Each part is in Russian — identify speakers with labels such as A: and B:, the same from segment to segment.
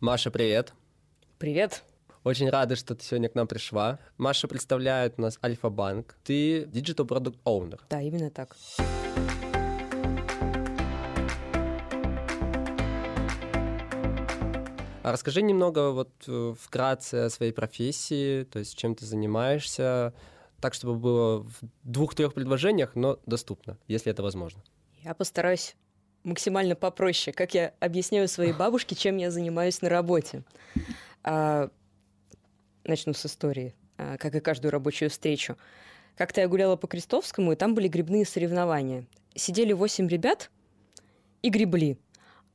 A: Маша, привет.
B: Привет.
A: Очень рады, что ты сегодня к нам пришла. Маша представляет у нас Альфа-банк. Ты Digital Product Owner.
B: Да, именно так.
A: А расскажи немного вот э, вкратце о своей профессии, то есть чем ты занимаешься, так, чтобы было в двух-трех предложениях, но доступно, если это возможно.
B: Я постараюсь максимально попроще, как я объясняю своей бабушке, чем я занимаюсь на работе. А, начну с истории, а, как и каждую рабочую встречу. Как-то я гуляла по Крестовскому, и там были грибные соревнования. Сидели восемь ребят и гребли.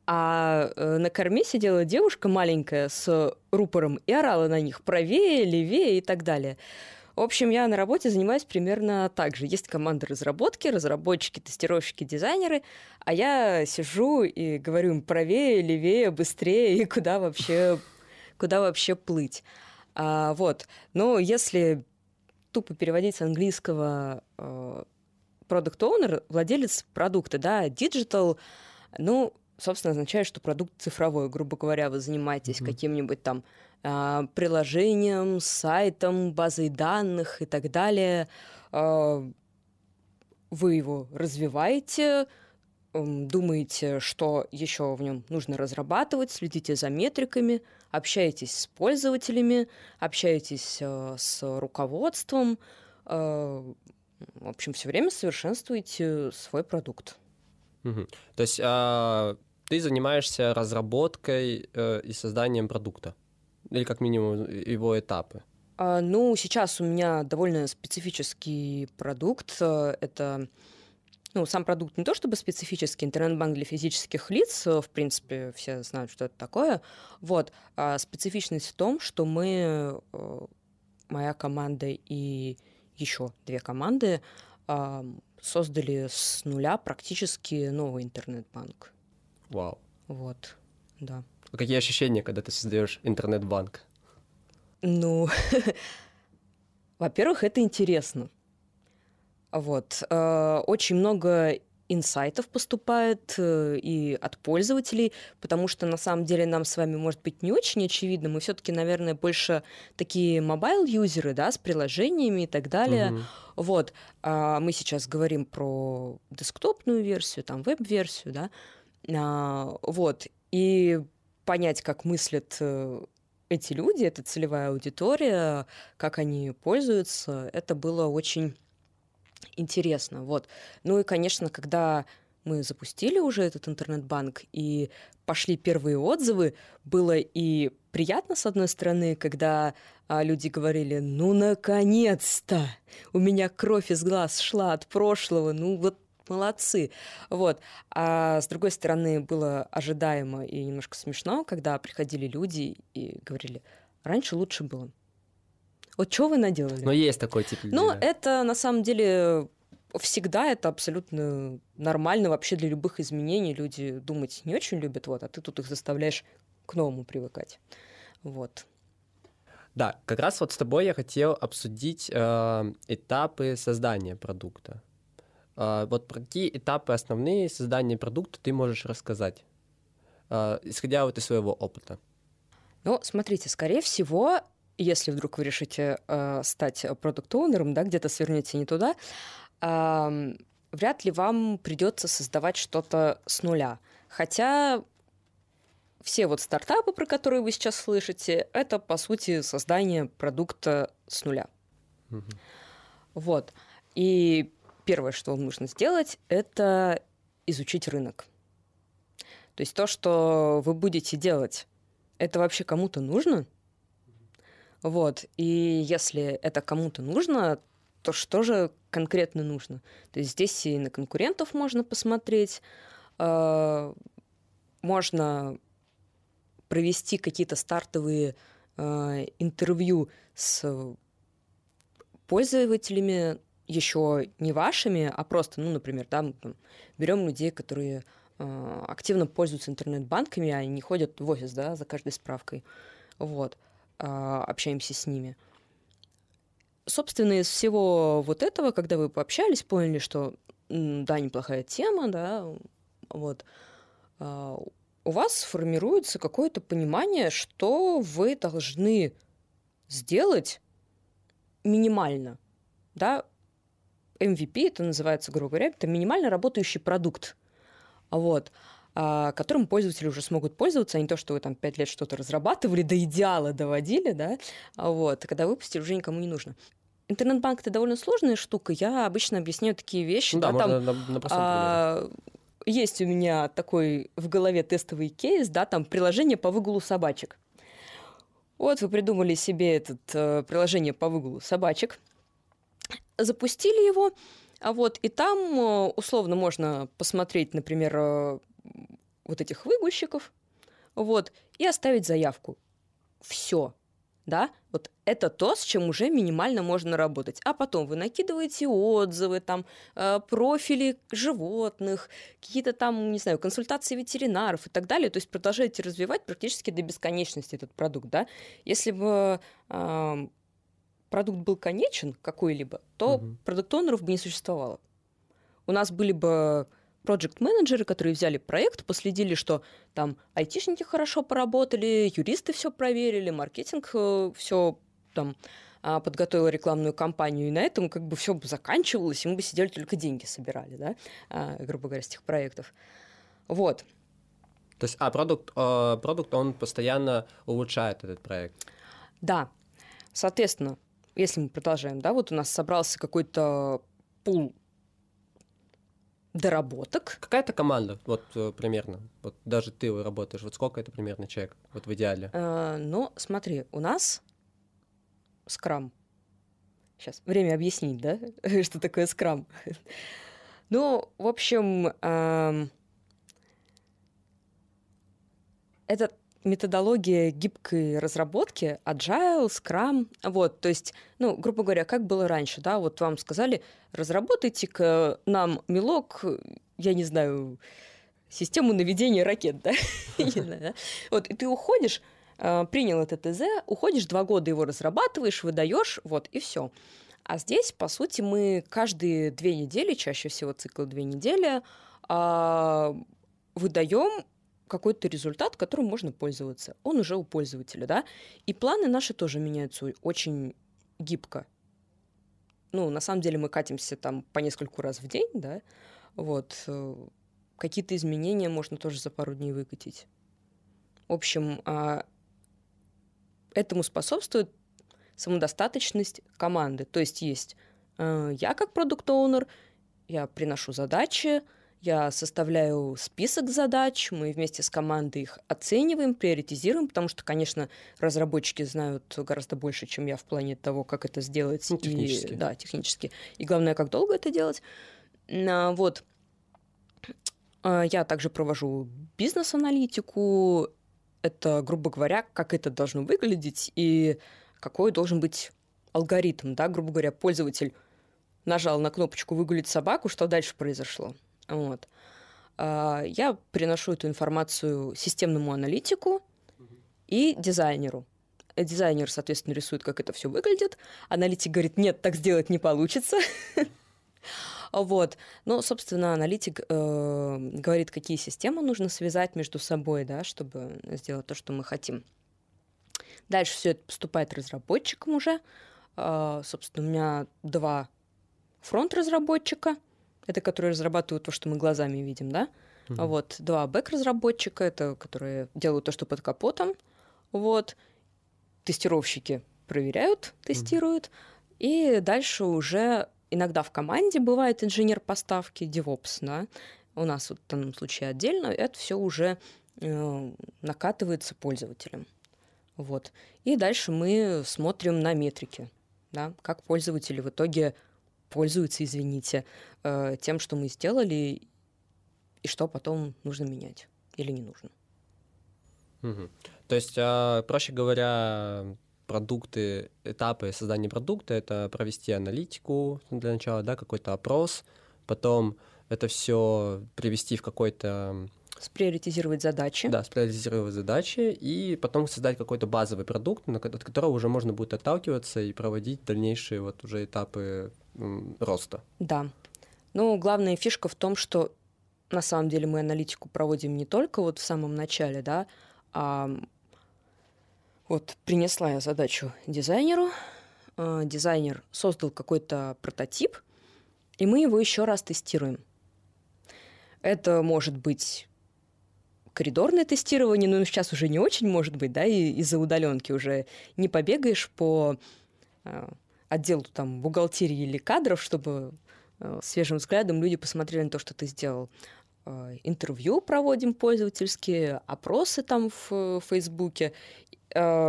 B: А э, на корме сидела девушка маленькая с рупором и орала на них правее, левее и так далее. В общем, я на работе занимаюсь примерно так же. Есть команда разработки, разработчики, тестировщики, дизайнеры, а я сижу и говорю им правее, левее, быстрее и куда вообще, куда вообще плыть. А, вот. Но если тупо переводить с английского э, product owner, владелец продукта, да, digital, ну, собственно, означает, что продукт цифровой. Грубо говоря, вы занимаетесь mm-hmm. каким-нибудь там э, приложением, сайтом, базой данных и так далее. Э, вы его развиваете, думаете, что еще в нем нужно разрабатывать, следите за метриками, общаетесь с пользователями, общаетесь э, с руководством, э, в общем, все время совершенствуете свой продукт.
A: Угу. То есть а, ты занимаешься разработкой э, и созданием продукта? Или как минимум его этапы?
B: А, ну, сейчас у меня довольно специфический продукт. Это ну, сам продукт не то чтобы специфический, интернет-банк для физических лиц, в принципе, все знают, что это такое. Вот. А специфичность в том, что мы, э, моя команда и еще две команды, создали с нуля практически новый интернет-банк.
A: Вау.
B: Вот, да.
A: А какие ощущения, когда ты создаешь интернет-банк?
B: Ну, во-первых, это интересно. Вот. Э, очень много инсайтов поступает э, и от пользователей, потому что на самом деле нам с вами может быть не очень очевидно. Мы все-таки, наверное, больше такие mobile-user ы, да, с приложениями и так далее. Угу. Вот. А мы сейчас говорим про десктопную версию, там, веб-версию, да. А, вот. И понять, как мыслят э, эти люди, эта целевая аудитория, как они пользуются, это было очень интересно. Вот. Ну и, конечно, когда мы запустили уже этот интернет-банк и пошли первые отзывы, было и приятно, с одной стороны, когда а, люди говорили, ну, наконец-то, у меня кровь из глаз шла от прошлого, ну, вот молодцы. Вот. А с другой стороны, было ожидаемо и немножко смешно, когда приходили люди и говорили, раньше лучше было. Вот что вы наделали?
A: Но есть такой тип
B: людей. Ну, это на самом деле всегда это абсолютно нормально вообще для любых изменений. Люди думать не очень любят, вот, а ты тут их заставляешь к новому привыкать. Вот.
A: Да, как раз вот с тобой я хотел обсудить э, этапы создания продукта. Э, вот про какие этапы основные создания продукта ты можешь рассказать, э, исходя вот из своего опыта?
B: Ну, смотрите, скорее всего, если вдруг вы решите э, стать продукт-оунером, да, где-то свернете не туда, э, вряд ли вам придется создавать что-то с нуля. Хотя все вот стартапы, про которые вы сейчас слышите, это, по сути, создание продукта с нуля. Угу. Вот. И первое, что вам нужно сделать, это изучить рынок. То есть то, что вы будете делать, это вообще кому-то нужно? Вот. И если это кому-то нужно, то что же конкретно нужно? То есть здесь и на конкурентов можно посмотреть, э, можно провести какие-то стартовые э, интервью с пользователями, еще не вашими, а просто, ну, например, да, мы там, берем людей, которые э, активно пользуются интернет-банками, а они ходят в офис, да, за каждой справкой. Вот. А, общаемся с ними. Собственно, из всего вот этого, когда вы пообщались, поняли, что да, неплохая тема, да, вот, а, у вас формируется какое-то понимание, что вы должны сделать минимально, да, MVP это называется, грубо говоря, это минимально работающий продукт, вот, а, которым пользователи уже смогут пользоваться, а не то, что вы там пять лет что-то разрабатывали, до идеала доводили, да, вот, когда выпустили, уже никому не нужно. Интернет-банк это довольно сложная штука. Я обычно объясняю такие вещи.
A: Ну, да,
B: да,
A: можно
B: там,
A: на, на простом а,
B: есть у меня такой в голове тестовый кейс, да, там приложение по выгулу собачек. Вот вы придумали себе это э, приложение по выгулу собачек, запустили его, а вот и там э, условно можно посмотреть, например, э, вот этих выгульщиков, вот, и оставить заявку. Все да, вот это то, с чем уже минимально можно работать. А потом вы накидываете отзывы, там, э, профили животных, какие-то там, не знаю, консультации ветеринаров и так далее. То есть продолжаете развивать практически до бесконечности этот продукт, да. Если бы продукт был конечен какой-либо, то угу. продукт-онеров бы не существовало. У нас были бы проект-менеджеры, которые взяли проект, последили, что там айтишники хорошо поработали, юристы все проверили, маркетинг э, все там а, подготовил рекламную кампанию, и на этом как бы все бы заканчивалось, и мы бы сидели только деньги собирали, да, а, грубо говоря, с этих проектов. Вот.
A: То есть, а продукт, э, продукт, он постоянно улучшает этот проект?
B: Да. Соответственно, если мы продолжаем, да, вот у нас собрался какой-то пул доработок.
A: Какая-то команда, вот э, примерно, вот даже ты работаешь, вот сколько это примерно человек, вот в идеале?
B: Э, ну, смотри, у нас скрам. Сейчас, время объяснить, да, что такое скрам. ну, в общем, э, это методология гибкой разработки, agile, scrum, вот, то есть, ну, грубо говоря, как было раньше, да, вот вам сказали, разработайте-ка нам мелок, я не знаю, систему наведения ракет, да, вот, и ты уходишь, а, принял это ТЗ, уходишь, два года его разрабатываешь, выдаешь, вот, и все. А здесь, по сути, мы каждые две недели, чаще всего цикл две недели, а, выдаем какой-то результат, которым можно пользоваться. Он уже у пользователя, да? И планы наши тоже меняются очень гибко. Ну, на самом деле мы катимся там по нескольку раз в день, да? Вот. Э, какие-то изменения можно тоже за пару дней выкатить. В общем, а, этому способствует самодостаточность команды. То есть есть э, я как продукт-оунер, я приношу задачи, я составляю список задач, мы вместе с командой их оцениваем, приоритизируем, потому что, конечно, разработчики знают гораздо больше, чем я в плане того, как это сделать.
A: Ну, технически.
B: И, да, технически. И главное, как долго это делать. А, вот. А, я также провожу бизнес-аналитику. Это, грубо говоря, как это должно выглядеть и какой должен быть алгоритм, да, грубо говоря, пользователь нажал на кнопочку «выгулить собаку», что дальше произошло? Вот. А, я приношу эту информацию системному аналитику и дизайнеру. Дизайнер, соответственно, рисует, как это все выглядит. Аналитик говорит, нет, так сделать не получится. Вот. Но, собственно, аналитик э, говорит, какие системы нужно связать между собой, да, чтобы сделать то, что мы хотим. Дальше все это поступает разработчикам уже. Э, собственно, у меня два фронт-разработчика – это которые разрабатывают то, что мы глазами видим, да? Mm-hmm. А вот два бэк-разработчика, это которые делают то, что под капотом. Вот. Тестировщики проверяют, тестируют. Mm-hmm. И дальше уже иногда в команде бывает инженер поставки, DevOps, да? У нас вот в данном случае отдельно, это все уже э, накатывается пользователям. Вот. И дальше мы смотрим на метрики, да, как пользователи в итоге пользуются, извините, э, тем, что мы сделали, и что потом нужно менять или не нужно.
A: Угу. То есть, а, проще говоря, продукты, этапы создания продукта — это провести аналитику для начала, да, какой-то опрос, потом это все привести в какой-то
B: Сприоритизировать задачи.
A: Да, сприоритизировать задачи и потом создать какой-то базовый продукт, от которого уже можно будет отталкиваться и проводить дальнейшие вот уже этапы роста.
B: Да. Ну, главная фишка в том, что на самом деле мы аналитику проводим не только вот в самом начале, да, а вот принесла я задачу дизайнеру, э, дизайнер создал какой-то прототип, и мы его еще раз тестируем. Это может быть коридорное тестирование, но сейчас уже не очень может быть, да, и из-за удаленки уже не побегаешь по э, отделу там бухгалтерии или кадров, чтобы э, свежим взглядом люди посмотрели на то, что ты сделал. Э, интервью проводим пользовательские, опросы там в Фейсбуке,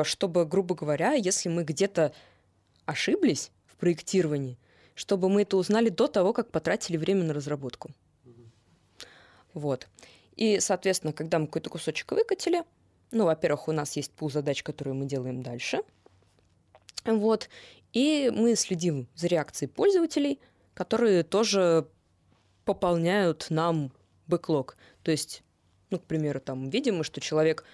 B: чтобы, грубо говоря, если мы где-то ошиблись в проектировании, чтобы мы это узнали до того, как потратили время на разработку. Вот. И, соответственно, когда мы какой-то кусочек выкатили, ну, во-первых, у нас есть пул задач, которые мы делаем дальше. Вот. И мы следим за реакцией пользователей, которые тоже пополняют нам бэклог. То есть, ну, к примеру, там видим мы, что человек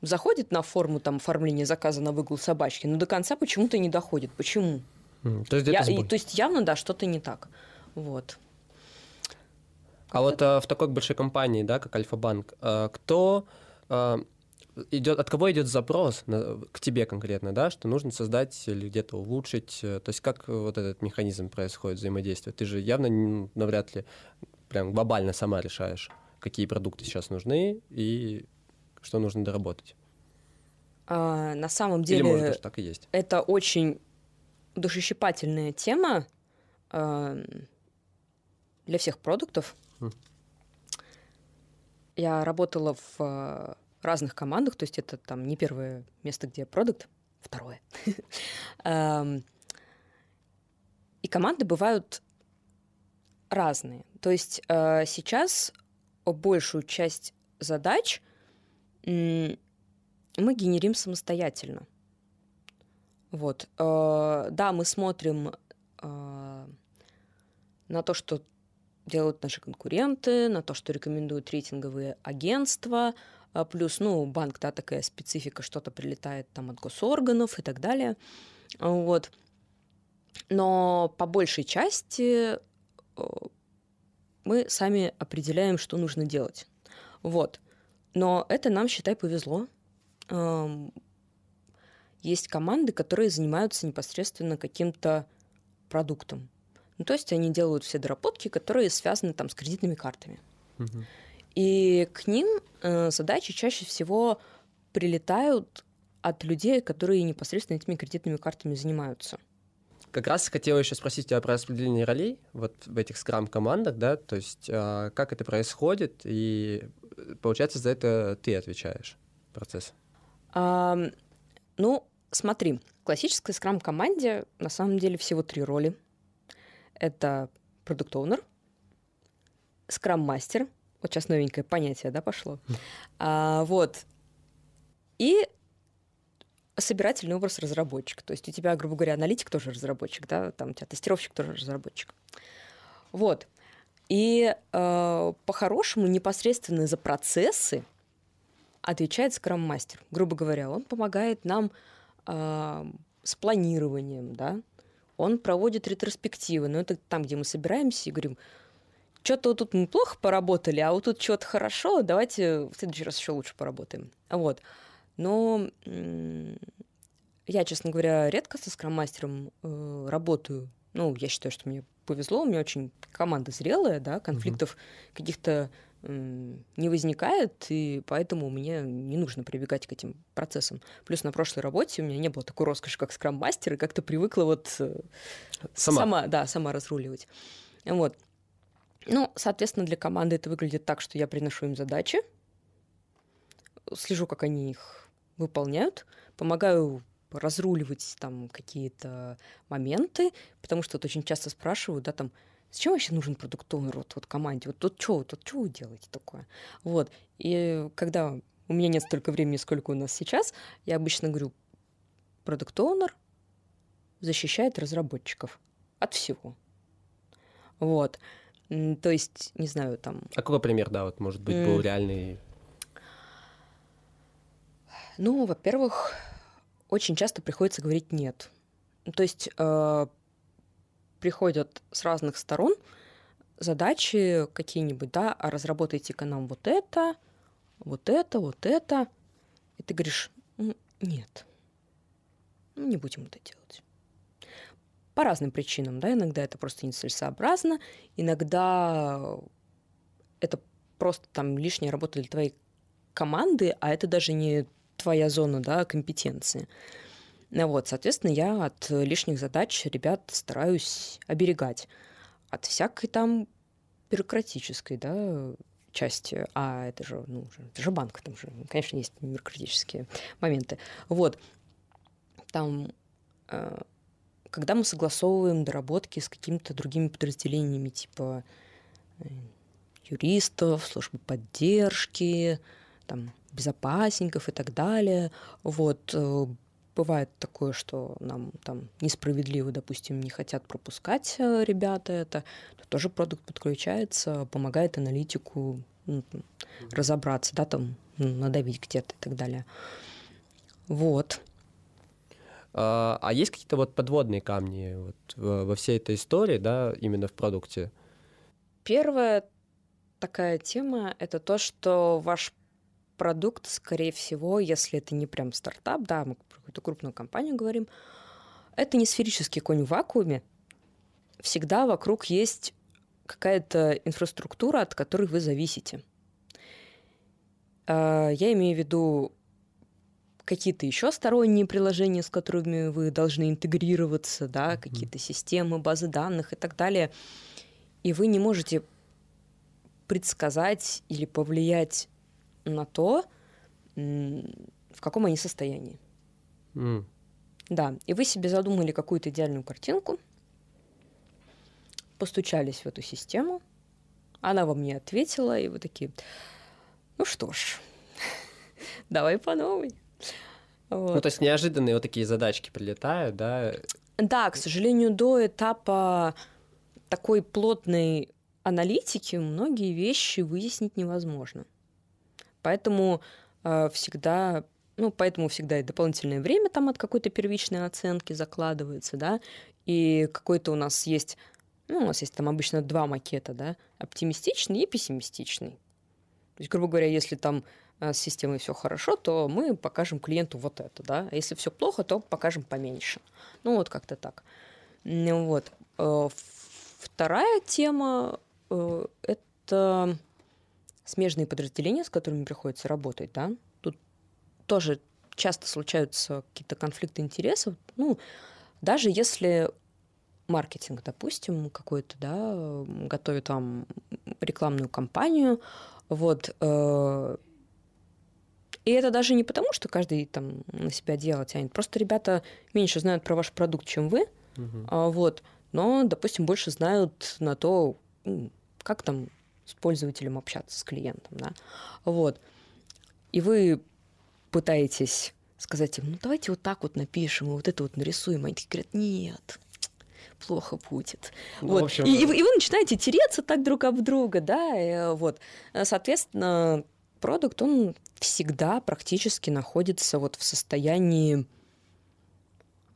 B: заходит на форму там оформления заказа на выгул собачки, но до конца почему-то не доходит. Почему?
A: Mm, то, есть
B: Я, и, то есть явно, да, что-то не так. Вот.
A: А вот а, в такой большой компании, да, как Альфа-банк, а, кто а, идет, от кого идет запрос на, к тебе конкретно, да, что нужно создать или где-то улучшить, э, то есть как вот этот механизм происходит взаимодействия? Ты же явно навряд ли прям глобально сама решаешь, какие продукты сейчас нужны и что нужно доработать.
B: А, на самом деле,
A: или, может, так и есть.
B: это очень душещипательная тема э, для всех продуктов. Mm. Я работала в разных командах, то есть это там не первое место, где продукт, второе. Эм, и команды бывают разные. То есть э, сейчас большую часть задач мы генерим самостоятельно. Вот. Э, да, мы смотрим э, на то, что делают наши конкуренты, на то, что рекомендуют рейтинговые агентства, а плюс, ну, банк, да, такая специфика, что-то прилетает там от госорганов и так далее. Вот. Но по большей части мы сами определяем, что нужно делать. Вот. Но это нам, считай, повезло. Есть команды, которые занимаются непосредственно каким-то продуктом. Ну, то есть они делают все доработки, которые связаны там с кредитными картами. Угу. И к ним э, задачи чаще всего прилетают от людей, которые непосредственно этими кредитными картами занимаются.
A: Как раз хотела еще спросить тебя про распределение ролей вот в этих скрам-командах, да, то есть э, как это происходит, и получается за это ты отвечаешь процесс.
B: А, ну, смотри, в классической скрам-команде на самом деле всего три роли. Это продукт-оунер, скрам-мастер вот сейчас новенькое понятие, да, пошло. А, вот. И собирательный образ разработчика. То есть у тебя, грубо говоря, аналитик тоже разработчик, да, там у тебя тестировщик тоже разработчик. Вот. И э, по-хорошему непосредственно за процессы отвечает скрам-мастер. Грубо говоря, он помогает нам э, с планированием, да, он проводит ретроспективы, но это там, где мы собираемся и говорим, что-то вот тут мы плохо поработали, а вот тут что-то хорошо, давайте в следующий раз еще лучше поработаем. Вот. Но я, честно говоря, редко со скрам-мастером э, работаю. Ну, я считаю, что мне повезло, у меня очень команда зрелая, да, конфликтов mm-hmm. каких-то не возникает, и поэтому мне не нужно прибегать к этим процессам. Плюс на прошлой работе у меня не было такой роскоши, как скрам-мастер, и как-то привыкла вот э, сама. сама, да, сама разруливать. Вот. Ну, соответственно, для команды это выглядит так, что я приношу им задачи, слежу, как они их выполняют, помогаю разруливать там какие-то моменты, потому что вот очень часто спрашивают, да, там, зачем вообще нужен продуктовый род вот команде? Вот тут что, тут что вы делаете такое? Вот. И когда у меня нет столько времени, сколько у нас сейчас, я обычно говорю, продукт защищает разработчиков от всего. Вот. То есть, не знаю, там...
A: А какой пример, да, вот, может быть, был реальный?
B: Ну, во-первых, очень часто приходится говорить «нет». То есть э, приходят с разных сторон задачи какие-нибудь, да, а разработайте-ка нам вот это, вот это, вот это. И ты говоришь, нет, не будем это делать. По разным причинам, да, иногда это просто нецелесообразно, иногда это просто там лишняя работа для твоей команды, а это даже не твоя зона, да, компетенции. Вот, соответственно, я от лишних задач ребят стараюсь оберегать. От всякой там бюрократической, да, части, а это же, ну, это же банк, там же, конечно, есть бюрократические моменты. Вот, там, э, когда мы согласовываем доработки с какими-то другими подразделениями, типа э, юристов, службы поддержки, там, безопасников и так далее, вот, э, бывает такое, что нам там несправедливо, допустим, не хотят пропускать э, ребята это, то тоже продукт подключается, помогает аналитику ну, разобраться, да, там ну, надавить где-то и так далее. Вот.
A: А, а есть какие-то вот подводные камни вот во всей этой истории, да, именно в продукте?
B: Первая такая тема — это то, что ваш продукт, скорее всего, если это не прям стартап, да, мы про какую-то крупную компанию говорим, это не сферический конь в вакууме. Всегда вокруг есть какая-то инфраструктура, от которой вы зависите. А, я имею в виду какие-то еще сторонние приложения, с которыми вы должны интегрироваться, да, mm-hmm. какие-то системы, базы данных и так далее. И вы не можете предсказать или повлиять на то, в каком они состоянии. Mm. Да, и вы себе задумали какую-то идеальную картинку, постучались в эту систему, она вам не ответила, и вы такие, ну что ж, давай по новой.
A: Вот. Ну, то есть неожиданные вот такие задачки прилетают, да?
B: Да, к сожалению, до этапа такой плотной аналитики многие вещи выяснить невозможно. Поэтому э, всегда, ну, поэтому всегда и дополнительное время там от какой-то первичной оценки закладывается, да, и какой-то у нас есть, ну, у нас есть там обычно два макета, да, оптимистичный и пессимистичный. То есть, грубо говоря, если там э, с системой все хорошо, то мы покажем клиенту вот это, да, а если все плохо, то покажем поменьше. Ну, вот как-то так. Вот. Э, вторая тема э, — это смежные подразделения, с которыми приходится работать, да, тут тоже часто случаются какие-то конфликты интересов. Ну, даже если маркетинг, допустим, какой-то, да, готовит вам рекламную кампанию, вот, э, и это даже не потому, что каждый там на себя дело тянет, просто ребята меньше знают про ваш продукт, чем вы, uh-huh. вот, но, допустим, больше знают на то, как там с пользователем общаться, с клиентом, да, вот. И вы пытаетесь сказать им, ну давайте вот так вот напишем, и вот это вот нарисуем. Они говорят, нет, плохо будет. Ну, вот. общем, и, и, вы, и вы начинаете тереться так друг об друга, да, и, э, вот. Соответственно, продукт, он всегда практически находится вот в состоянии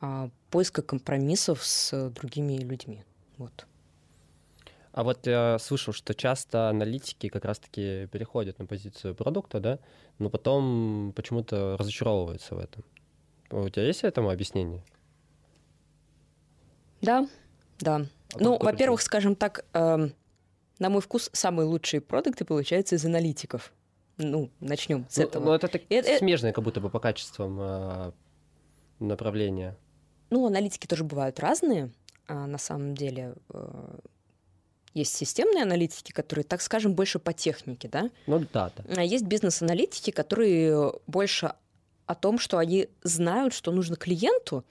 B: а, поиска компромиссов с другими людьми. Вот.
A: А вот я слышал, что часто аналитики как раз-таки переходят на позицию продукта, да, но потом почему-то разочаровываются в этом. У тебя есть этому объяснение?
B: Да, да. А ну, во-первых, скажем так, э, на мой вкус, самые лучшие продукты получаются из аналитиков. Ну, начнем с
A: ну,
B: этого.
A: Ну, это так это, смежные, как будто бы по качествам э, направления.
B: Ну, аналитики тоже бывают разные, а на самом деле. Э, есть системные аналитики, которые, так скажем, больше по технике, да?
A: Ну да, да.
B: А есть бизнес-аналитики, которые больше о том, что они знают, что нужно клиенту,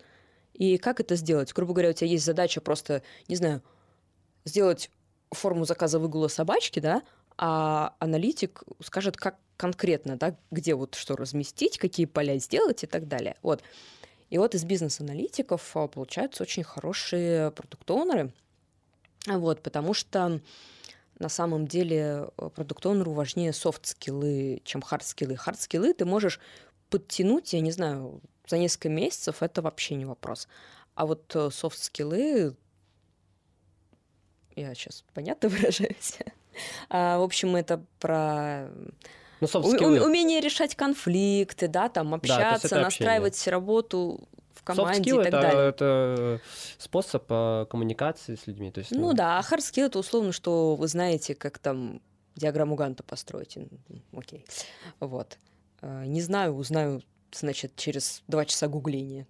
B: и как это сделать. Грубо говоря, у тебя есть задача просто, не знаю, сделать форму заказа выгула собачки, да, а аналитик скажет, как конкретно, да, где вот что разместить, какие поля сделать и так далее. Вот. И вот из бизнес-аналитиков а, получаются очень хорошие product owner ы, вот, потому что на самом деле э, product owner у важнее soft skill ы, чем hard skill ы. Hard skill ы ты можешь подтянуть, я не знаю, за несколько месяцев, это вообще не вопрос. А вот э, софт-скиллы я сейчас понятно выражаюсь. А, в общем, это про
A: Ну,
B: у- умение решать конфликты, да, там общаться,
A: это
B: настраивать работу команде и так
A: это,
B: далее.
A: это способ э, коммуникации с людьми. То есть,
B: Ну да, а hard skill это условно, что вы знаете, как там диаграмму Ганта построить. Окей. Вот. Э, Не знаю, узнаю, значит, через два часа гугления.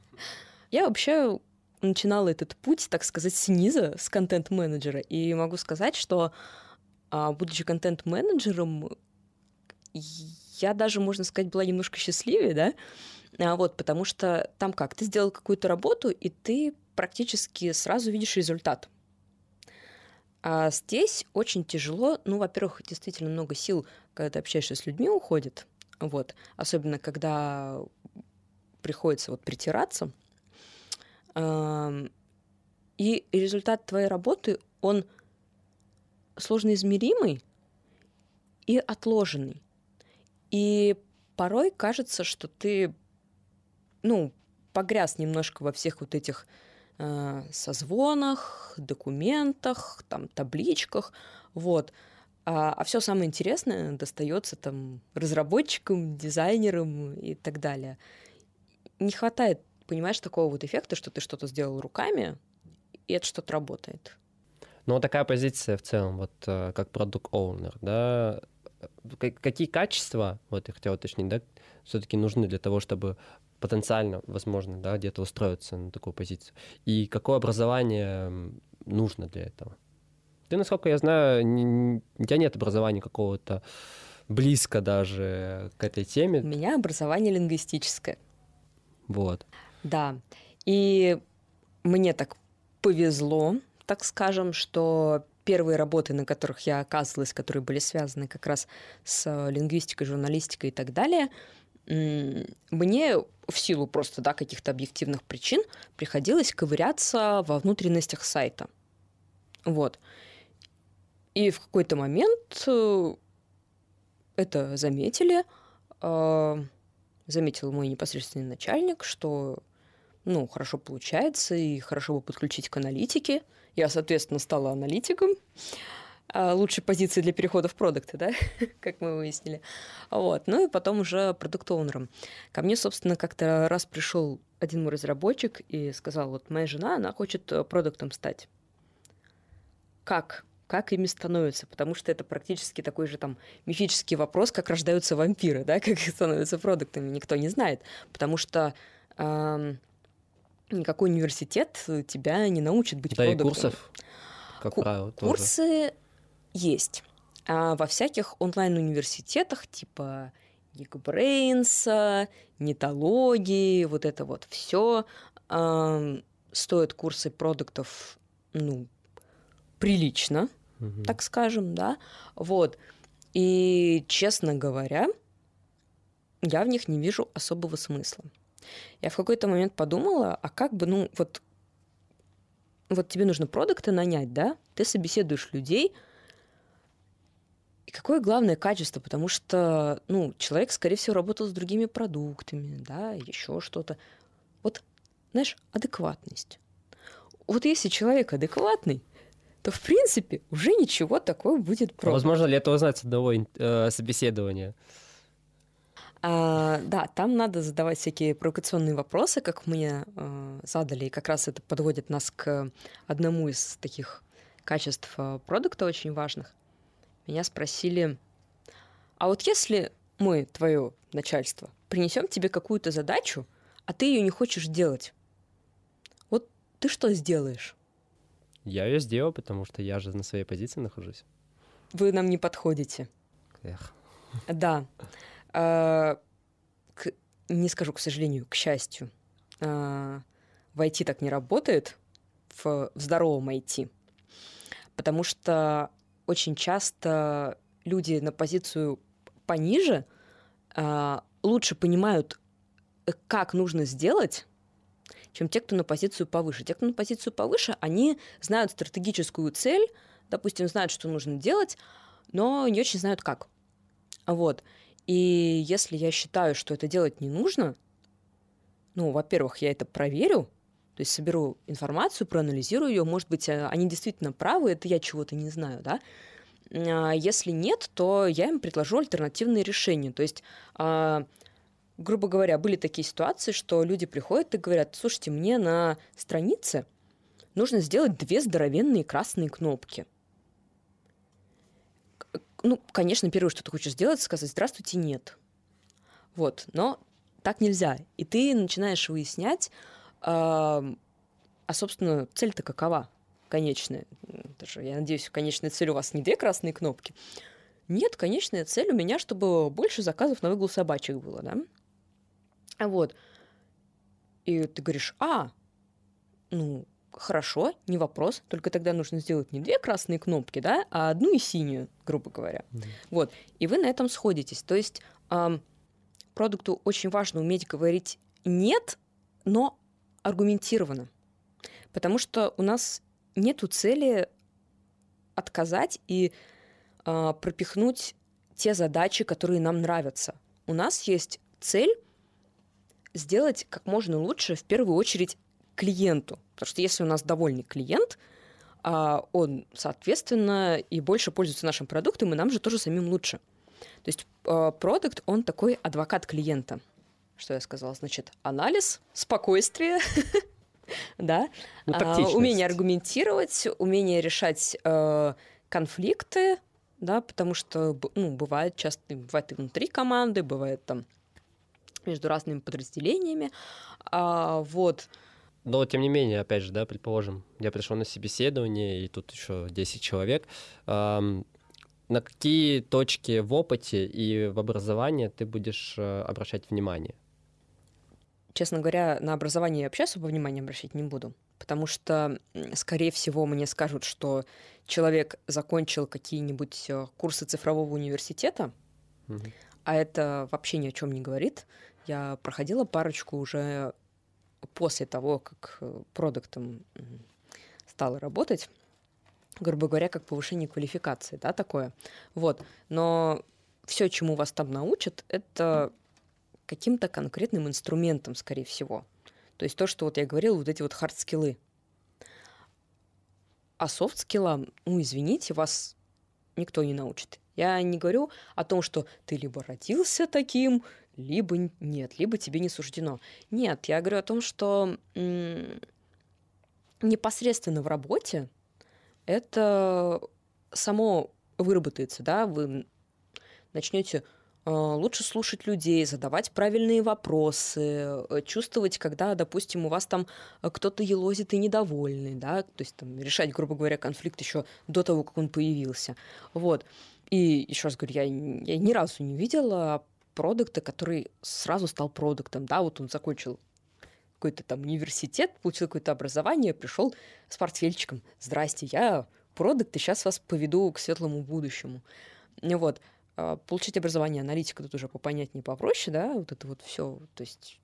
B: Я вообще начинала этот путь, так сказать, снизу, с контент-менеджера. И могу сказать, что, а, будучи контент-менеджером, я даже, можно сказать, была немножко счастливее, да? А, Вот, потому что там как? Ты сделал какую-то работу, и ты практически сразу видишь результат. А здесь очень тяжело. Ну, во-первых, действительно много сил, когда ты общаешься с людьми, уходит. Вот. Особенно, когда приходится вот притираться. И результат твоей работы, он сложно измеримый и отложенный. И порой кажется, что ты, ну, погряз немножко во всех вот этих э, созвонах, документах, там, табличках, вот. А, все самое интересное достается там разработчикам, дизайнерам и так далее. Не хватает, понимаешь, такого вот эффекта, что ты что-то сделал руками, и это что-то работает.
A: Ну, вот такая позиция в целом, вот э, как продукт оунер да, Ка- какие качества, вот я хотел уточнить, да, все-таки нужны для того, чтобы потенциально, возможно, да, где-то устроиться на такую позицию? И какое образование нужно для этого? Ты, насколько я знаю, не- у тебя нет образования какого-то близко даже к этой
B: У
A: теме,
B: меня образование лингвистическое.
A: вот.
B: Да. И мне так повезло, так скажем, что первые работы, на которых я оказывалась, которые были связаны как раз с лингвистикой, журналистикой и так далее, мне в силу просто да, каких-то объективных причин приходилось ковыряться во внутренностях сайта. Вот. И в какой-то момент э, это заметили, э, заметил мой непосредственный начальник, что ну, хорошо получается, и хорошо бы подключить к аналитике. Я, соответственно, стала аналитиком. А, Лучшей позиции для перехода в продукты, да, как мы выяснили. Вот. Ну и потом уже продукт-оунером. Ко мне, собственно, как-то раз пришел один мой разработчик и сказал, вот моя жена, она хочет э, продуктом стать. Как? Как ими становятся? Потому что это практически такой же там мифический вопрос, как рождаются вампиры, да, как становятся продуктами, никто не знает. Потому что ам, никакой университет тебя не научит быть
A: Да и
B: продуктом.
A: курсов, как
B: Ку-
A: правило, тоже.
B: Курсы есть. А во всяких онлайн-университетах, типа Geekbrains, нетологии, вот это вот все стоят курсы продуктов, ну, прилично,
A: Мгм.
B: так скажем, да. Вот. И, честно говоря, я в них не вижу особого смысла. Я в какой-то момент подумала, а как бы, ну, вот, вот тебе нужно продукты нанять, да? Ты собеседуешь людей, и какое главное качество? Потому что, ну, человек, скорее всего, работал с другими продуктами, да, еще что-то. Вот, знаешь, адекватность. Вот если человек адекватный, то, в принципе, уже ничего такое будет
A: А
B: просто.
A: Возможно ли это узнать с одного э, собеседования?
B: А, да, там надо задавать всякие провокационные вопросы, как мне э, задали, и как раз это подводит нас к одному из таких качеств э, продукта очень важных. Меня спросили, а вот если мы, твое начальство, принесем тебе какую-то задачу, а ты ее не хочешь делать, вот ты что сделаешь?
A: Я ее сделал, потому что я же на своей позиции нахожусь.
B: Вы нам не подходите.
A: Эх.
B: Да. А, к- не скажу, к сожалению, к счастью. А, в IT так не работает, в, в здоровом IT. Потому что очень часто люди на позицию пониже а, лучше понимают, э, как нужно сделать, чем те, кто на позицию повыше. Те, кто на позицию повыше, они знают стратегическую цель, допустим, знают, что нужно делать, но не очень знают, как. Вот. И если я считаю, что это делать не нужно, ну, во-первых, я это проверю, То есть соберу информацию, проанализирую ее, может быть, э, они действительно правы, это я чего-то не знаю, да. А если нет, то я им предложу альтернативные решения. То есть а, грубо говоря, были такие ситуации, что люди приходят и говорят, слушайте, мне на странице нужно сделать две здоровенные красные кнопки. Ну, конечно, первое, что ты хочешь сделать, сказать «здравствуйте, нет». Вот, но так нельзя. И ты начинаешь выяснять, э, а, собственно, цель-то какова конечная? Даже, я надеюсь, конечная цель у вас не две красные кнопки. Нет, конечная цель у меня, чтобы больше заказов на выгул собачек было, да? Вот. И ты говоришь, а, ну, хорошо, не вопрос, только тогда нужно сделать не две красные кнопки, да, а одну и синюю, грубо говоря. Mm-hmm. Вот. И вы на этом сходитесь. То есть эм, продукту очень важно уметь говорить нет, но аргументированно. Потому что у нас нету цели отказать и э, пропихнуть те задачи, которые нам нравятся. У нас есть цель сделать как можно лучше, в первую очередь, клиенту. Потому что если у нас довольный клиент, а, он, соответственно, и больше пользуется нашим продуктом, и нам же тоже самим лучше. То есть а, продукт, он такой адвокат клиента. Что я сказала? Значит, анализ, спокойствие, да, ну, а, умение аргументировать, умение решать э, конфликты, да, потому что, ну, бывает часто, бывает и внутри команды, бывает там между разными подразделениями, а, вот,
A: но, тем не менее, опять же, да, предположим, я пришел на собеседование, и тут еще 10 человек. На какие точки в опыте и в образовании ты будешь э, обращать внимание?
B: Честно говоря, на образование я вообще особо внимания обращать не буду, потому что, скорее всего, мне скажут, что человек закончил какие-нибудь э, курсы цифрового университета, угу. а это вообще ни о чем не говорит. Я проходила парочку уже после того, как э, продуктом стала работать, грубо говоря, как повышение квалификации, да, такое. Вот. Но все, чему вас там научат, это каким-то конкретным инструментом, скорее всего. То есть то, что вот я говорила, вот эти вот хард-скиллы. А софт-скиллам, ну, извините, вас никто не научит. Я не говорю о том, что ты либо родился таким, либо нет, либо тебе не суждено. Нет, я говорю о том, что непосредственно в работе это само выработается, да, вы начнете лучше слушать людей, задавать правильные вопросы, э, чувствовать, когда, допустим, у вас там э, кто-то елозит и недовольный, да, то есть там решать, грубо говоря, конфликт еще до того, как он появился. Вот. И еще раз говорю, я, я ни разу не видела продукта, который сразу стал продуктом, да, вот он закончил какой-то там университет, получил какое-то образование, пришел с портфельчиком. Здрасте, я продукт, и сейчас вас поведу к светлому будущему. Вот. А, получить образование аналитика тут уже попонятнее, попроще, да, вот это вот все, то есть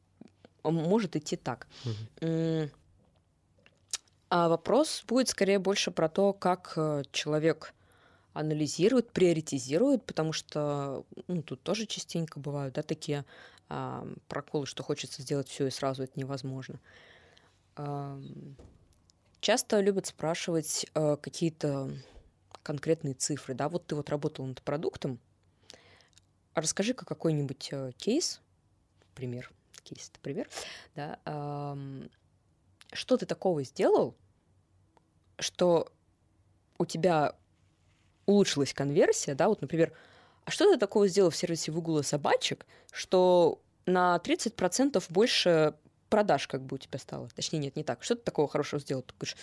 B: может идти так. Угу. А вопрос будет скорее больше про то, как э, человек анализируют, приоритизируют, потому что ну, тут тоже частенько бывают да, такие а, проколы, что хочется сделать все и сразу это невозможно. А, часто любят спрашивать а, какие-то конкретные цифры. Да, вот ты вот работал над продуктом, расскажи-ка какой-нибудь а, кейс, пример, кейс это пример, да, а, что ты такого сделал, что у тебя улучшилась конверсия, да, вот, например, а что ты такого сделал в сервисе выгула собачек, что на 30% больше продаж как бы у тебя стало? Точнее, нет, не так. Что ты такого хорошего сделал? Ты говоришь,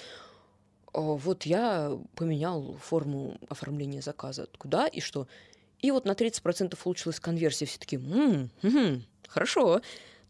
B: вот я поменял форму оформления заказа. Куда и что? И вот на 30% улучшилась конверсия. Все таки м-м, хорошо.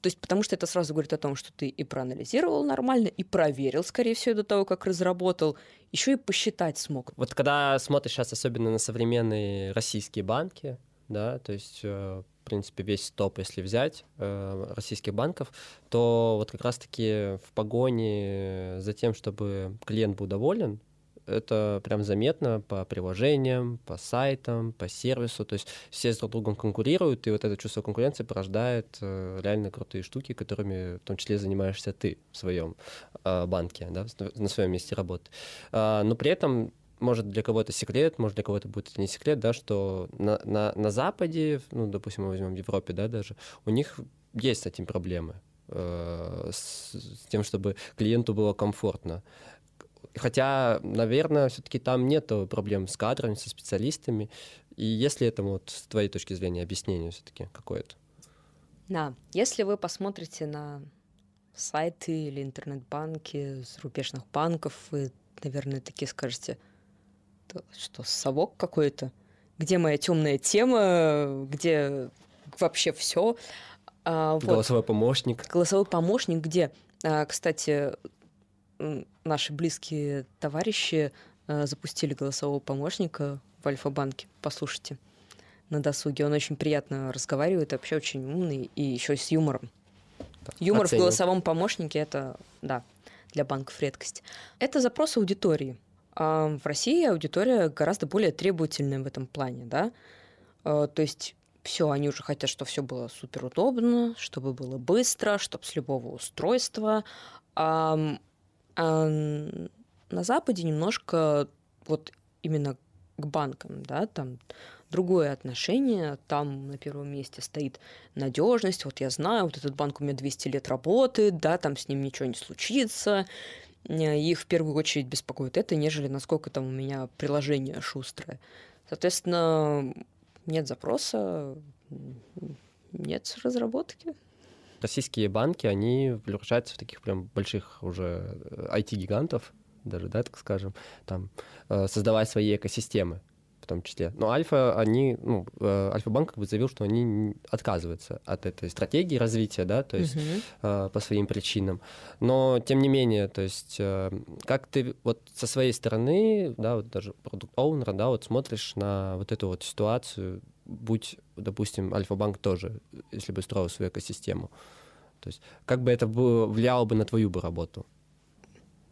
B: То есть потому что это сразу говорит о том, что ты и проанализировал нормально, и проверил, скорее всего, до того, как разработал, еще и посчитать смог.
A: Вот когда смотришь сейчас особенно на современные российские банки, да, то есть, э, в принципе, весь топ, если взять, э, российских банков, то вот как раз-таки в погоне за тем, чтобы клиент был доволен, это прям заметно по приложениям, по сайтам, по сервису. То есть все с друг другом конкурируют, и вот это чувство конкуренции порождает э, реально крутые штуки, которыми в том числе занимаешься ты в своем э, банке, да, на своем месте работы. Э, но при этом может для кого-то секрет, может для кого-то будет это не секрет, да, что на, на, на Западе, ну, допустим, мы возьмем в Европе, да, даже, у них есть с этим проблемы, э, с, с тем, чтобы клиенту было комфортно. Хотя, наверное, все-таки там нет проблем с кадрами, со специалистами. И если этому, вот, с твоей точки зрения, объяснение все-таки какое-то?
B: Да, если вы посмотрите на сайты или интернет-банки зарубежных банков, вы, наверное, такие скажете, что совок какой-то, где моя темная тема, где вообще все.
A: А, вот. Голосовой помощник.
B: Голосовой помощник, где, а, кстати, наши близкие товарищи а, запустили голосового помощника в Альфа-банке. Послушайте на досуге. Он очень приятно разговаривает, вообще очень умный и еще с юмором. Так, Юмор оценим. в голосовом помощнике это, да, для банков редкость. Это запрос аудитории. А в России аудитория гораздо более требовательная в этом плане, да. То есть все, они уже хотят, чтобы все было супер удобно, чтобы было быстро, чтобы с любого устройства. А, а на Западе немножко вот именно к банкам, да, там другое отношение, там на первом месте стоит надежность, вот я знаю, вот этот банк у меня 200 лет работает, да, там с ним ничего не случится, их в первую очередь беспокоит это, нежели насколько там у меня приложение шустрое. Соответственно, нет запроса, нет разработки.
A: Российские банки, они превращаются в таких прям больших уже IT-гигантов, э, даже, да, так скажем, там, э, создавая свои экосистемы в том числе. Но Альфа, они, ну, э, Альфа-банк как бы заявил, что они отказываются от этой стратегии развития, да, то есть uh-huh. по своим причинам. Но, тем не менее, то есть как ты вот со своей стороны, да, вот даже продукт оунера, да, вот смотришь на вот эту вот ситуацию, будь, допустим, Альфа-банк тоже, если бы строил свою экосистему. То есть как бы это влияло бы на твою бы работу?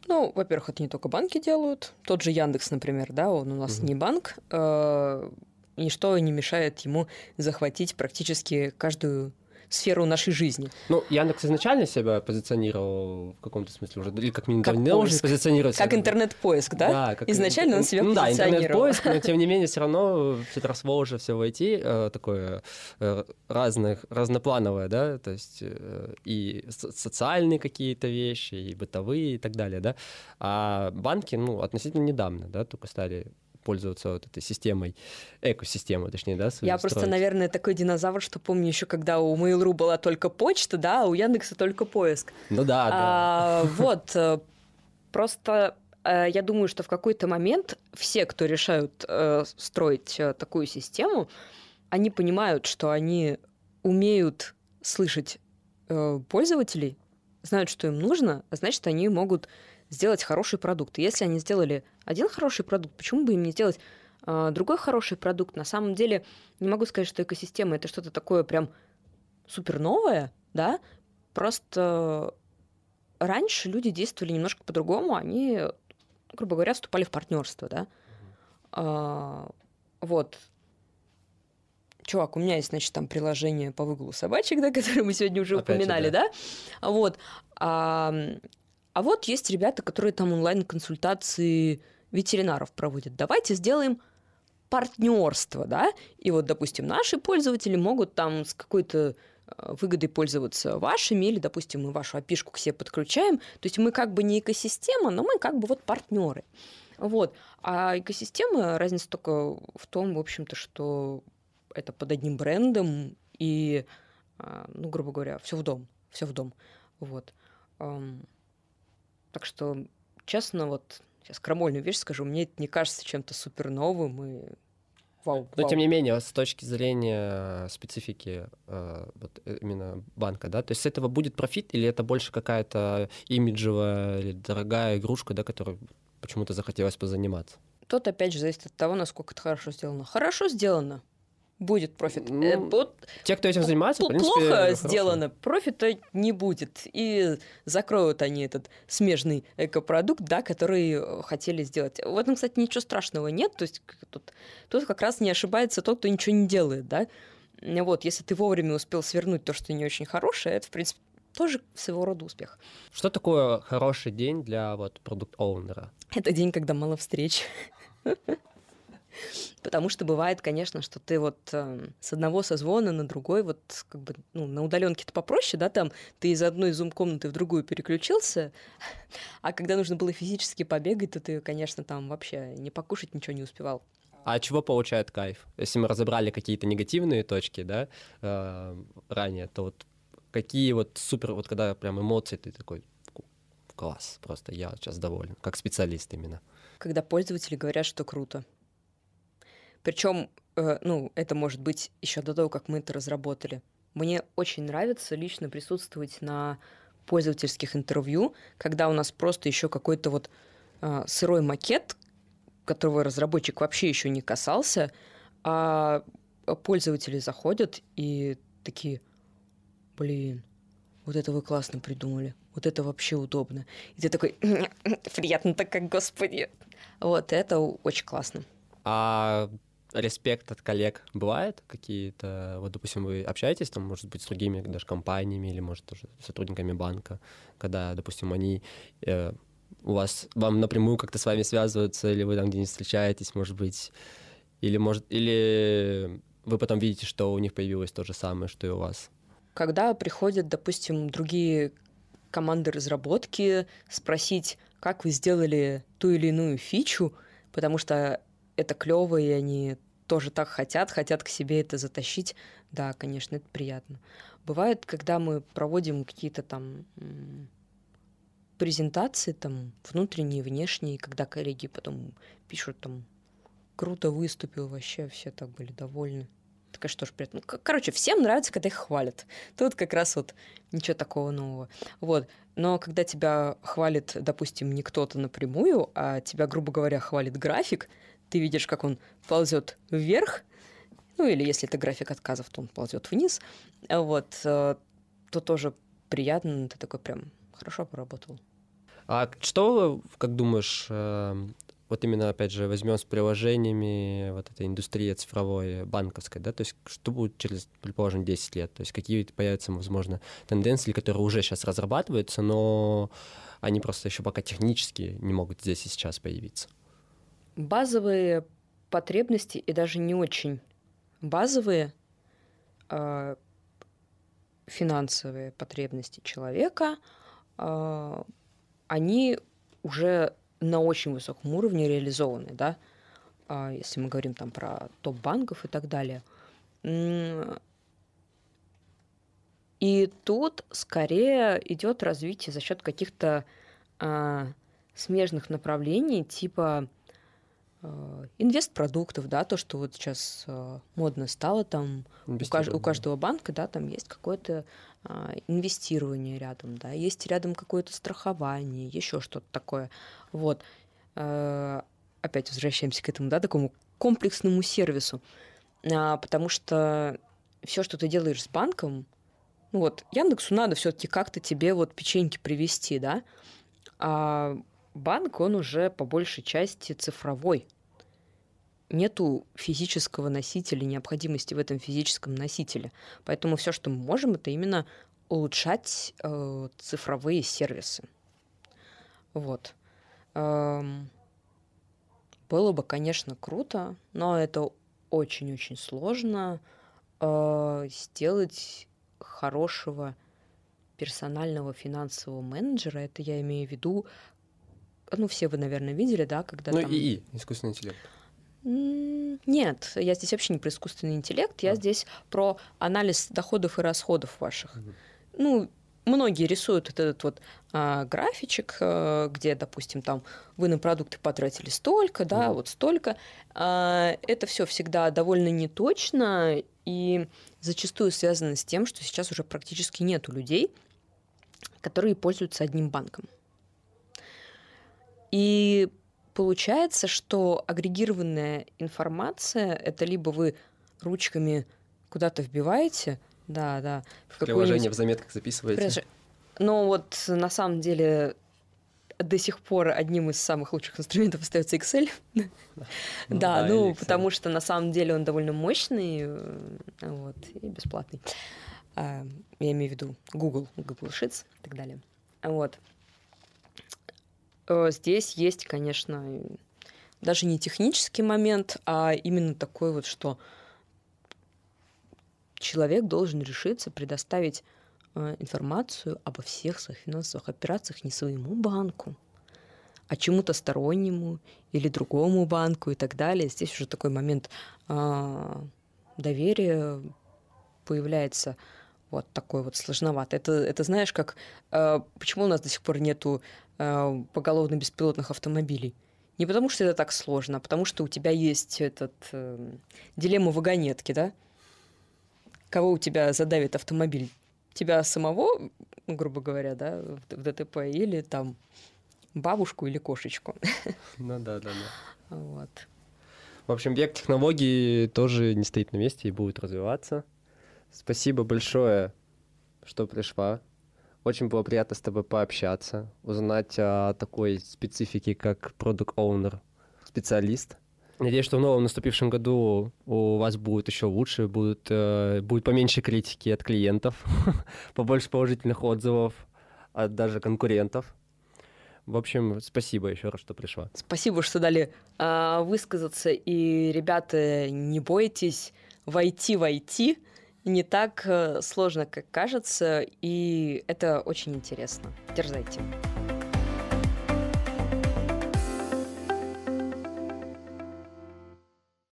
B: Ну, во-первых, это не только банки делают. Тот же Яндекс, например, да, он у нас угу. не банк. Э, ничто не мешает ему захватить практически каждую сферу нашей жизни.
A: Ну, Яндекс изначально себя позиционировал в каком-то смысле уже, или как минимум как давно уже позиционирует
B: Как интернет-поиск, да? Да. Как... Изначально он себя ну.
A: Да, интернет-поиск, но тем не менее все равно все росло уже все в IT, э, такое э, разных, разноплановое, да, то есть э, и социальные какие-то вещи, и бытовые и так далее, да. А банки, ну, относительно недавно, да, только стали пользоваться вот этой системой, экосистемой, точнее, да?
B: Я строить. просто, наверное, такой динозавр, что помню еще, когда у Mail.ru была только почта, да, а у Яндекса только поиск.
A: Ну да, а,
B: да. Вот, э, просто э, я думаю, что в какой-то момент все, кто решают э, строить такую систему, они понимают, что они умеют слышать пользователей, знают, что им нужно, а значит, они могут сделать хороший продукт. И если они сделали один хороший продукт, почему бы им не сделать э, другой хороший продукт? На самом деле, не могу сказать, что экосистема это что-то такое прям супер новое, да, просто раньше люди действовали немножко по-другому, они, грубо говоря, вступали в партнерство, да. А, вот. Чувак, у меня есть, значит, там приложение по выгулу собачек, да, которое мы сегодня уже Опять упоминали, да. да? Вот. А, а вот есть ребята, которые там онлайн-консультации ветеринаров проводят. Давайте сделаем партнерство, да, и вот, допустим, наши пользователи могут там с какой-то э, выгодой пользоваться вашими, или, допустим, мы вашу опишку к себе подключаем. То есть мы как бы не экосистема, но мы как бы вот партнеры. Вот. А экосистема, разница только в том, в общем-то, что это под одним брендом и, э, ну, грубо говоря, все в дом, все в дом. Вот. Так что, честно, вот сейчас крамольную вещь скажу, мне это не кажется чем-то супер новым и вау.
A: Но вау. тем не менее, с точки зрения специфики э, вот э, именно банка, да, то есть с этого будет профит или это больше какая-то имиджевая или дорогая игрушка, да, которой почему-то захотелось позаниматься?
B: Тут опять же зависит от того, насколько это хорошо сделано. Хорошо сделано, Будет профит.
A: Ну,
B: Э, вот
A: Те, кто этим занимается, в принципе,
B: плохо
A: хорошо.
B: сделано, профита не будет. И закроют они этот смежный экопродукт, да, который э, хотели сделать. В этом, кстати, ничего страшного нет. То есть тут, тут как раз не ошибается тот, кто ничего не делает, да. Вот, если ты вовремя успел свернуть то, что не очень хорошее, это, в принципе, тоже своего рода успех.
A: Что такое хороший день для вот продукт-оунера?
B: Это день, когда мало встреч. Потому что бывает, конечно, что ты вот э, с одного созвона на другой, вот как бы, ну, на удаленке это попроще, да, там ты из одной зум-комнаты в другую переключился, а когда нужно было физически побегать, то ты, конечно, там вообще не покушать ничего не успевал.
A: А от чего получает кайф? Если мы разобрали какие-то негативные точки, да, э, ранее, то вот какие вот супер, вот когда прям эмоции ты такой, класс, просто я сейчас доволен, как специалист именно.
B: Когда пользователи говорят, что круто. Причем, э, ну, это может быть еще до того, как мы это разработали. Мне очень нравится лично присутствовать на пользовательских интервью, когда у нас просто еще какой-то вот а, сырой макет, которого разработчик вообще еще не касался, а пользователи заходят и такие, блин, вот это вы классно придумали, вот это вообще удобно. И ты такой, приятно так, как господи. Вот, это очень классно.
A: А респект от коллег бывает какие-то? Вот, допустим, вы общаетесь там, может быть, с другими даже компаниями или, может, тоже сотрудниками банка, когда, допустим, они э, у вас, вам напрямую как-то с вами связываются, или вы там где-нибудь встречаетесь, может быть, или, может, или вы потом видите, что у них появилось то же самое, что и у вас?
B: Когда приходят, допустим, другие команды разработки спросить, как вы сделали ту или иную фичу, потому что это клево, и они тоже так хотят, хотят к себе это затащить. Да, конечно, это приятно. Бывает, когда мы проводим какие-то там презентации, там, внутренние, внешние, когда коллеги потом пишут там, круто выступил, вообще все так были довольны. Это, конечно, тоже приятно. Ну, короче, всем нравится, когда их хвалят. Тут как раз вот ничего такого нового. Вот. Но когда тебя хвалит, допустим, не кто-то напрямую, а тебя, грубо говоря, хвалит график, ты видишь, как он ползет вверх, ну или если это график отказов, то он ползет вниз, вот, э, то тоже приятно, ты такой прям хорошо поработал.
A: А что, как думаешь, э, вот именно, опять же, возьмем с приложениями вот этой индустрии цифровой, банковской, да, то есть что будет через, предположим, 10 лет, то есть какие появятся, возможно, тенденции, которые уже сейчас разрабатываются, но они просто еще пока технически не могут здесь и сейчас появиться.
B: Базовые потребности и даже не очень базовые э, финансовые потребности человека, э, они уже на очень высоком уровне реализованы, да, А если мы говорим там про топ-банков и так далее. И тут скорее идет развитие за счет каких-то а, смежных направлений, типа э, инвестпродуктов, да, то, что вот сейчас э, модно стало, там у, каж- у каждого банка, да, там есть какое-то а, инвестирование рядом, да, есть рядом какое-то страхование, еще что-то такое. Вот. Опять возвращаемся к этому, да, такому комплексному сервису. А, Потому что все, что ты делаешь с банком, ну вот, Яндексу надо все-таки как-то тебе вот печеньки привезти, да, а банк, он уже по большей части цифровой. Нету физического носителя, необходимости в этом физическом носителе. Поэтому все, что мы можем, это именно улучшать э, цифровые сервисы. Вот. Эм, было бы, конечно, круто, но это очень-очень сложно э, сделать хорошего персонального финансового менеджера. Это я имею в виду, ну, все вы, наверное, видели, да, когда
A: Ну,
B: там...
A: ИИ, искусственный интеллект.
B: Нет, я здесь вообще не про искусственный интеллект, я
A: А.
B: здесь про анализ доходов и расходов ваших.
A: Мгм.
B: Ну, многие рисуют вот этот вот а, графичек, а, где, допустим, там вы на продукты потратили столько, да,
A: Мгм.
B: вот столько. А, это все всегда довольно неточно и зачастую связано с тем, что сейчас уже практически нету людей, которые пользуются одним банком. И получается, что агрегированная информация это либо вы ручками куда-то вбиваете, да, да.
A: В приложение в заметках записываете.
B: Но вот на самом деле до сих пор одним из самых лучших инструментов остается Excel. Ну да, ну, потому что на самом деле он довольно мощный э, вот, и бесплатный. А, я имею в виду Google, Google Sheets и так далее. Вот. Э, здесь есть, конечно, даже не технический момент, а именно такой вот, что человек должен решиться предоставить э, информацию обо всех своих финансовых операциях не своему банку, а чему-то стороннему или другому банку и так далее. Здесь уже такой момент э, доверия появляется вот такой вот сложновато. Это, это знаешь, как э, почему у нас до сих пор нету поголовно беспилотных автомобилей? Не потому что это так сложно, а потому что у тебя есть этот э, дилемма вагонетки, да? Кого у тебя задавит автомобиль? Тебя самого, грубо говоря, да, в ДТП, или там бабушку или кошечку?
A: Ну да, да, да.
B: Вот.
A: В общем, век технологий тоже не стоит на месте и будет развиваться. Спасибо большое, что пришла. Очень было приятно с тобой пообщаться, узнать о такой специфике, как продукт оунер специалист. Надеюсь, что в новом наступившем году у вас будет еще лучше, будет, э, будет поменьше критики от клиентов, побольше положительных отзывов от даже конкурентов. В общем, спасибо еще раз, что пришла.
B: Спасибо, что дали э, высказаться. И, ребята, не бойтесь войти войти не так э, сложно, как кажется, и это очень интересно. Дерзайте.